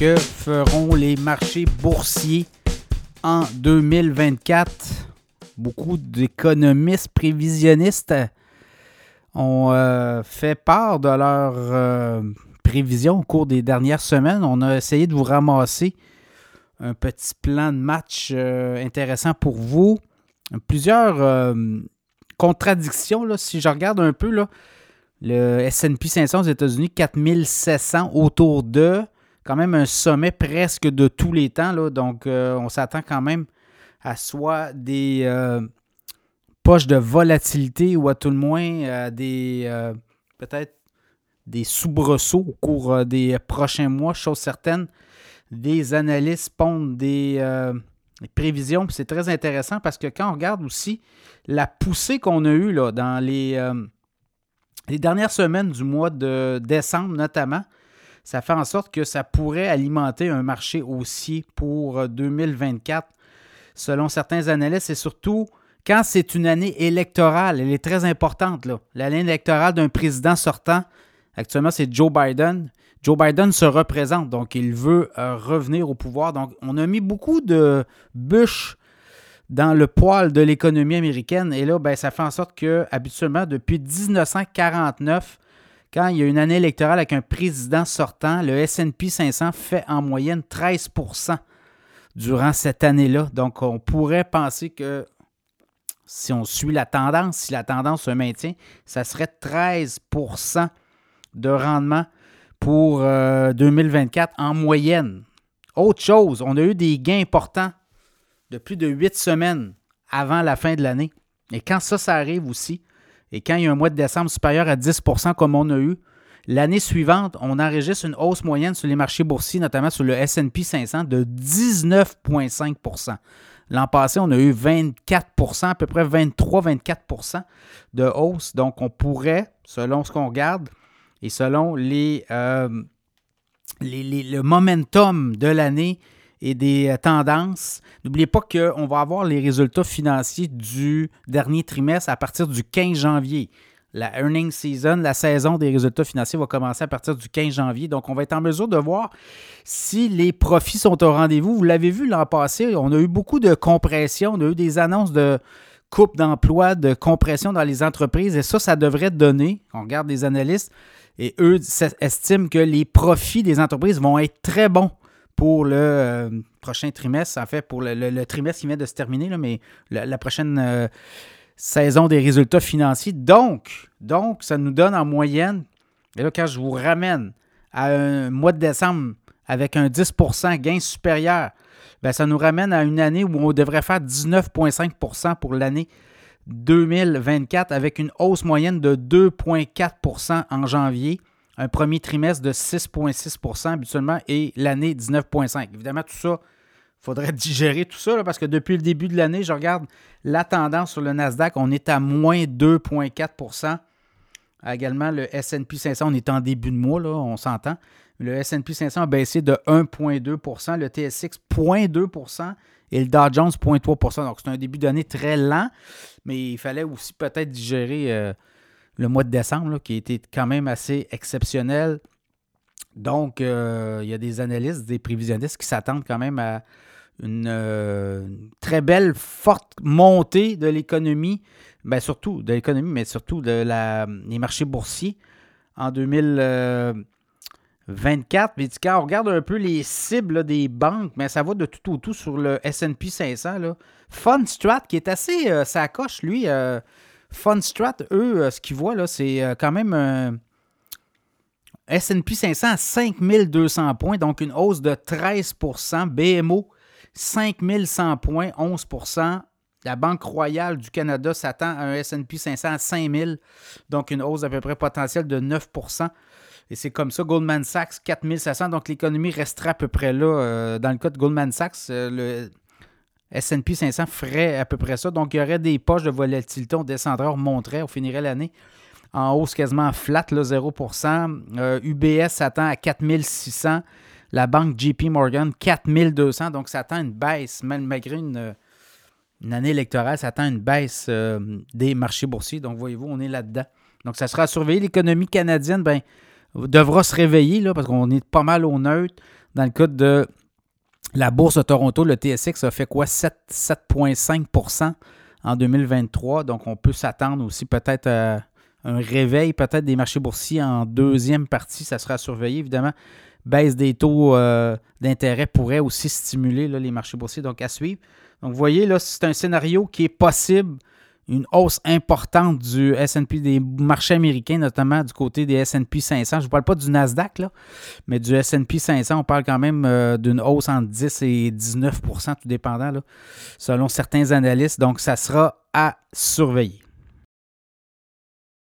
que feront les marchés boursiers en 2024. Beaucoup d'économistes prévisionnistes ont euh, fait part de leurs euh, prévisions au cours des dernières semaines. On a essayé de vous ramasser un petit plan de match euh, intéressant pour vous. Plusieurs contradictions, là, si je regarde un peu, là, le SP 500 aux États-Unis, 4700 autour de quand même un sommet presque de tous les temps. Là, donc, on s'attend quand même à soit des poche de volatilité ou à tout le moins euh, des euh, peut-être des soubresauts au cours euh, des prochains mois, chose certaine. Des analystes pondent des, prévisions. C'est très intéressant parce que quand on regarde aussi la poussée qu'on a eue là, dans les, les dernières semaines du mois de décembre notamment, ça fait en sorte que ça pourrait alimenter un marché haussier pour 2024 selon certains analystes et surtout quand c'est une année électorale, elle est très importante. L'année électorale d'un président sortant, actuellement, c'est Joe Biden. Joe Biden se représente, donc il veut euh, revenir au pouvoir. Donc, on a mis beaucoup de bûches dans le poil de l'économie américaine. Et là, ben, ça fait en sorte que, habituellement, depuis 1949, quand il y a une année électorale avec un président sortant, le SP 500 fait en moyenne 13% durant cette année-là. Donc, on pourrait penser que si on suit la tendance, si la tendance se maintient, ça serait 13% de rendement pour 2024 euh, en moyenne. Autre chose, on a eu des gains importants de plus de 8 semaines avant la fin de l'année. Et quand ça, ça arrive aussi, et quand il y a un mois de décembre supérieur à 10% comme on a eu, l'année suivante, on enregistre une hausse moyenne sur les marchés boursiers, notamment sur le SP 500, de 19,5% L'an passé, on a eu 24% à peu près 23-24% de hausse. Donc, on pourrait, selon ce qu'on regarde et selon les, euh, le momentum de l'année et des euh, tendances, n'oubliez pas qu'on va avoir les résultats financiers du dernier trimestre à partir du 15 janvier. La earning season, la saison des résultats financiers va commencer à partir du 15 janvier. Donc, on va être en mesure de voir si les profits sont au rendez-vous. Vous l'avez vu l'an passé, on a eu beaucoup de compression, on a eu des annonces de coupe d'emploi, de compression dans les entreprises. Et ça, ça devrait donner, on regarde les analystes, et eux estiment que les profits des entreprises vont être très bons pour le euh, prochain trimestre, en fait, pour le, trimestre qui vient de se terminer, mais la, prochaine... Euh, saison des résultats financiers. Donc, donc, ça nous donne en moyenne, et là, quand je vous ramène à un mois de décembre avec un 10% gain supérieur, bien, ça nous ramène à une année où on devrait faire 19,5% pour l'année 2024 avec une hausse moyenne de 2,4% en janvier, un premier trimestre de 6,6% habituellement et l'année 19,5. Évidemment, tout ça faudrait digérer tout ça parce que depuis le début de l'année, je regarde la tendance sur le Nasdaq, on est à moins 2,4% Également, le SP 500, on est en début de mois, on s'entend. Le SP 500 a baissé de 1,2% le TSX 0,2% et le Dow Jones 0,3% Donc, c'est un début d'année très lent, mais il fallait aussi peut-être digérer euh, le mois de décembre, qui était quand même assez exceptionnel. Donc, euh, il y a des analystes, des prévisionnistes qui s'attendent quand même à une euh, très belle, forte montée de l'économie, bien surtout de l'économie, mais surtout de la, des marchés boursiers en 2024. Mais quand on regarde un peu les cibles des banques, mais ça va de tout au tout sur le SP 500. Là. Fundstrat, qui est assez euh, ça coche, lui. Euh, Fundstrat, eux, ce qu'ils voient, là, c'est quand même un SP 500 à 5200 points, donc une hausse de 13% BMO 5100 points, 11% La Banque royale du Canada s'attend à un SP 500 à 5000, donc une hausse à peu près potentielle de 9% et c'est comme ça, Goldman Sachs, 4500. Donc, l'économie resterait à peu près là. Euh, dans le cas de Goldman Sachs, euh, le SP 500 ferait à peu près ça. Donc, il y aurait des poches de volatilité. On descendrait, on remonterait, on finirait l'année en hausse quasiment flat, là, 0% UBS s'attend à 4600 la banque JP Morgan, 4200. Donc, ça attend une baisse, malgré une, année électorale, ça attend une baisse euh, des marchés boursiers. Donc, voyez-vous, on est là-dedans. Donc, ça sera surveillé. L'économie canadienne, ben, devra se réveiller là, parce qu'on est pas mal au neutre. Dans le cas de la bourse de Toronto, le TSX a fait quoi? 7,5% en 2023. Donc, on peut s'attendre aussi peut-être à un réveil peut-être des marchés boursiers en deuxième partie. Ça sera surveillé, évidemment. Baisse des taux euh, d'intérêt pourrait aussi stimuler les marchés boursiers. Donc, à suivre. Donc, vous voyez, là, c'est un scénario qui est possible une hausse importante du S&P, des marchés américains, notamment du côté des S&P 500. Je ne parle pas du Nasdaq, mais du S&P 500, on parle quand même euh, d'une hausse entre 10 et 19% tout dépendant, selon certains analystes. Donc, ça sera à surveiller.